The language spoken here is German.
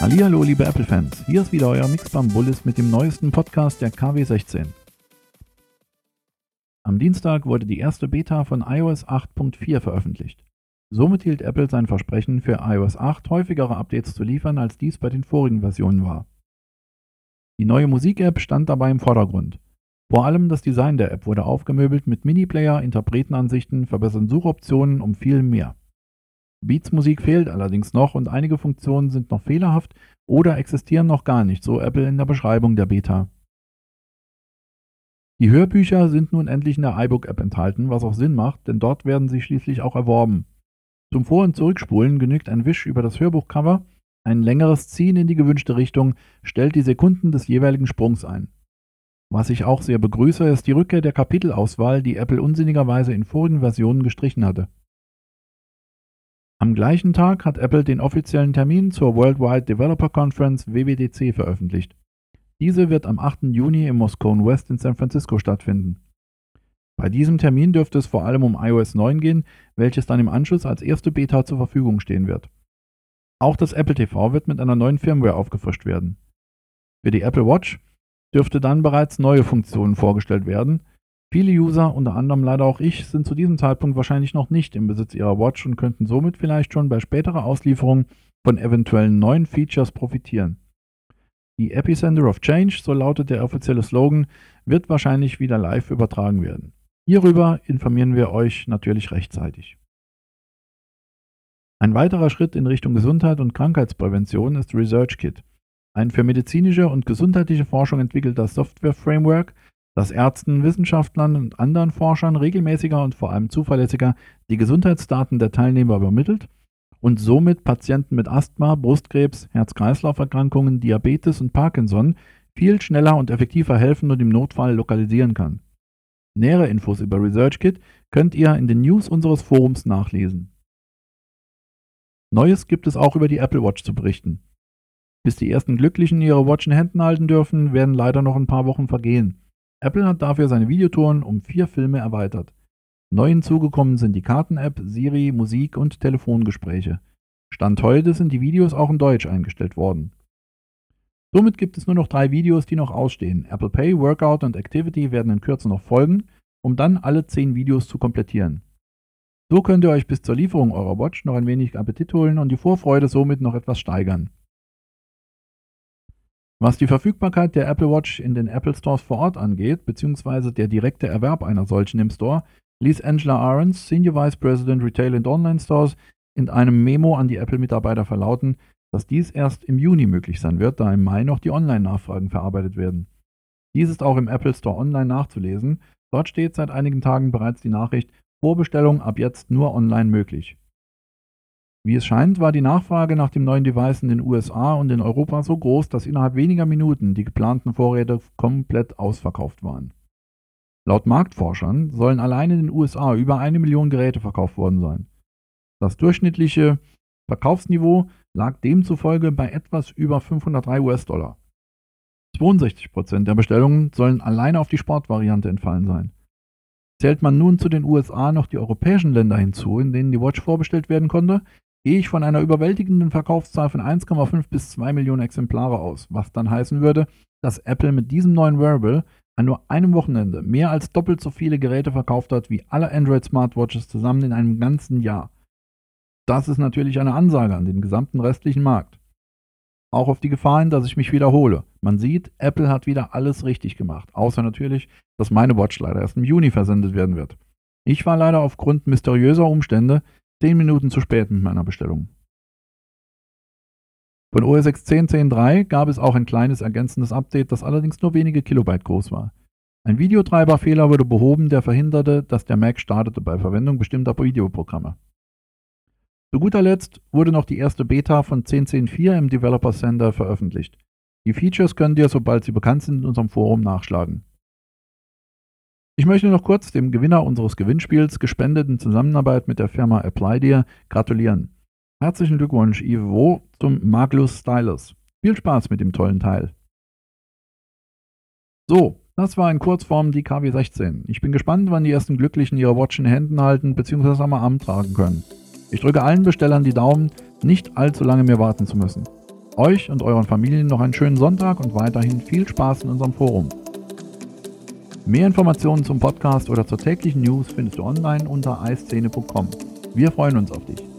Hallihallo, liebe Apple-Fans. Hier ist wieder euer Mixbam Bullis mit dem neuesten Podcast der KW16. Am Dienstag wurde die erste Beta von iOS 8.4 veröffentlicht. Somit hielt Apple sein Versprechen, für iOS 8 häufigere Updates zu liefern, als dies bei den vorigen Versionen war. Die neue Musik-App stand dabei im Vordergrund. Vor allem das Design der App wurde aufgemöbelt mit Mini-Player, Interpretenansichten, verbesserten Suchoptionen und viel mehr. Beats-Musik fehlt allerdings noch und einige Funktionen sind noch fehlerhaft oder existieren noch gar nicht, so Apple in der Beschreibung der Beta. Die Hörbücher sind nun endlich in der iBook-App enthalten, was auch Sinn macht, denn dort werden sie schließlich auch erworben. Zum Vor- und Zurückspulen genügt ein Wisch über das Hörbuchcover, ein längeres Ziehen in die gewünschte Richtung stellt die Sekunden des jeweiligen Sprungs ein. Was ich auch sehr begrüße, ist die Rückkehr der Kapitelauswahl, die Apple unsinnigerweise in vorigen Versionen gestrichen hatte. Am gleichen Tag hat Apple den offiziellen Termin zur Worldwide Developer Conference WWDC veröffentlicht. Diese wird am 8. Juni im Moscone West in San Francisco stattfinden. Bei diesem Termin dürfte es vor allem um iOS 9 gehen, welches dann im Anschluss als erste Beta zur Verfügung stehen wird. Auch das Apple TV wird mit einer neuen Firmware aufgefrischt werden. Für die Apple Watch dürfte dann bereits neue Funktionen vorgestellt werden, Viele User, unter anderem leider auch ich, sind zu diesem Zeitpunkt wahrscheinlich noch nicht im Besitz ihrer Watch und könnten somit vielleicht schon bei späterer Auslieferung von eventuellen neuen Features profitieren. Die Epicenter of Change, so lautet der offizielle Slogan, wird wahrscheinlich wieder live übertragen werden. Hierüber informieren wir euch natürlich rechtzeitig. Ein weiterer Schritt in Richtung Gesundheit und Krankheitsprävention ist ResearchKit, ein für medizinische und gesundheitliche Forschung entwickelter Software-Framework, dass Ärzten, Wissenschaftlern und anderen Forschern regelmäßiger und vor allem zuverlässiger die Gesundheitsdaten der Teilnehmer übermittelt und somit Patienten mit Asthma, Brustkrebs, Herz-Kreislauf-Erkrankungen, Diabetes und Parkinson viel schneller und effektiver helfen und im Notfall lokalisieren kann. Nähere Infos über ResearchKit könnt ihr in den News unseres Forums nachlesen. Neues gibt es auch über die Apple Watch zu berichten. Bis die ersten Glücklichen ihre Watch in Händen halten dürfen, werden leider noch ein paar Wochen vergehen. Apple hat dafür seine Videotouren um vier Filme erweitert. Neu hinzugekommen sind die Karten-App, Siri, Musik und Telefongespräche. Stand heute sind die Videos auch in Deutsch eingestellt worden. Somit gibt es nur noch drei Videos, die noch ausstehen. Apple Pay, Workout und Activity werden in Kürze noch folgen, um dann alle zehn Videos zu komplettieren. So könnt ihr euch bis zur Lieferung eurer Watch noch ein wenig Appetit holen und die Vorfreude somit noch etwas steigern. Was die Verfügbarkeit der Apple Watch in den Apple Stores vor Ort angeht, beziehungsweise der direkte Erwerb einer solchen im Store, ließ Angela Ahrens, Senior Vice President Retail and Online Stores, in einem Memo an die Apple-Mitarbeiter verlauten, dass dies erst im Juni möglich sein wird, da im Mai noch die Online-Nachfragen verarbeitet werden. Dies ist auch im Apple Store online nachzulesen. Dort steht seit einigen Tagen bereits die Nachricht, Vorbestellung ab jetzt nur online möglich. Wie es scheint, war die Nachfrage nach dem neuen Device in den USA und in Europa so groß, dass innerhalb weniger Minuten die geplanten Vorräte komplett ausverkauft waren. Laut Marktforschern sollen allein in den USA über eine Million Geräte verkauft worden sein. Das durchschnittliche Verkaufsniveau lag demzufolge bei etwas über 503 US-Dollar. 62% der Bestellungen sollen alleine auf die Sportvariante entfallen sein. Zählt man nun zu den USA noch die europäischen Länder hinzu, in denen die Watch vorbestellt werden konnte, gehe ich von einer überwältigenden Verkaufszahl von 1,5 bis 2 Millionen Exemplare aus, was dann heißen würde, dass Apple mit diesem neuen Wearable an nur einem Wochenende mehr als doppelt so viele Geräte verkauft hat wie alle Android Smartwatches zusammen in einem ganzen Jahr. Das ist natürlich eine Ansage an den gesamten restlichen Markt. Auch auf die Gefahr hin, dass ich mich wiederhole. Man sieht, Apple hat wieder alles richtig gemacht, außer natürlich, dass meine Watch leider erst im Juni versendet werden wird. Ich war leider aufgrund mysteriöser Umstände 10 Minuten zu spät mit meiner Bestellung. Von OS X 10.10.3 gab es auch ein kleines ergänzendes Update, das allerdings nur wenige Kilobyte groß war. Ein Videotreiberfehler wurde behoben, der verhinderte, dass der Mac startete bei Verwendung bestimmter Videoprogramme. Zu guter Letzt wurde noch die erste Beta von 10.10.4 im Developer Center veröffentlicht. Die Features könnt ihr, sobald sie bekannt sind, in unserem Forum nachschlagen. Ich möchte noch kurz dem Gewinner unseres Gewinnspiels, gespendet in Zusammenarbeit mit der Firma ApplyDear, gratulieren. Herzlichen Glückwunsch, Ivo, zum Maglus Stylus. Viel Spaß mit dem tollen Teil. So, das war in Kurzform die KW16. Ich bin gespannt, wann die ersten Glücklichen ihre Watch in Händen halten bzw. am Arm tragen können. Ich drücke allen Bestellern die Daumen, nicht allzu lange mehr warten zu müssen. Euch und euren Familien noch einen schönen Sonntag und weiterhin viel Spaß in unserem Forum. Mehr Informationen zum Podcast oder zur täglichen News findest du online unter eiszene.com. Wir freuen uns auf dich.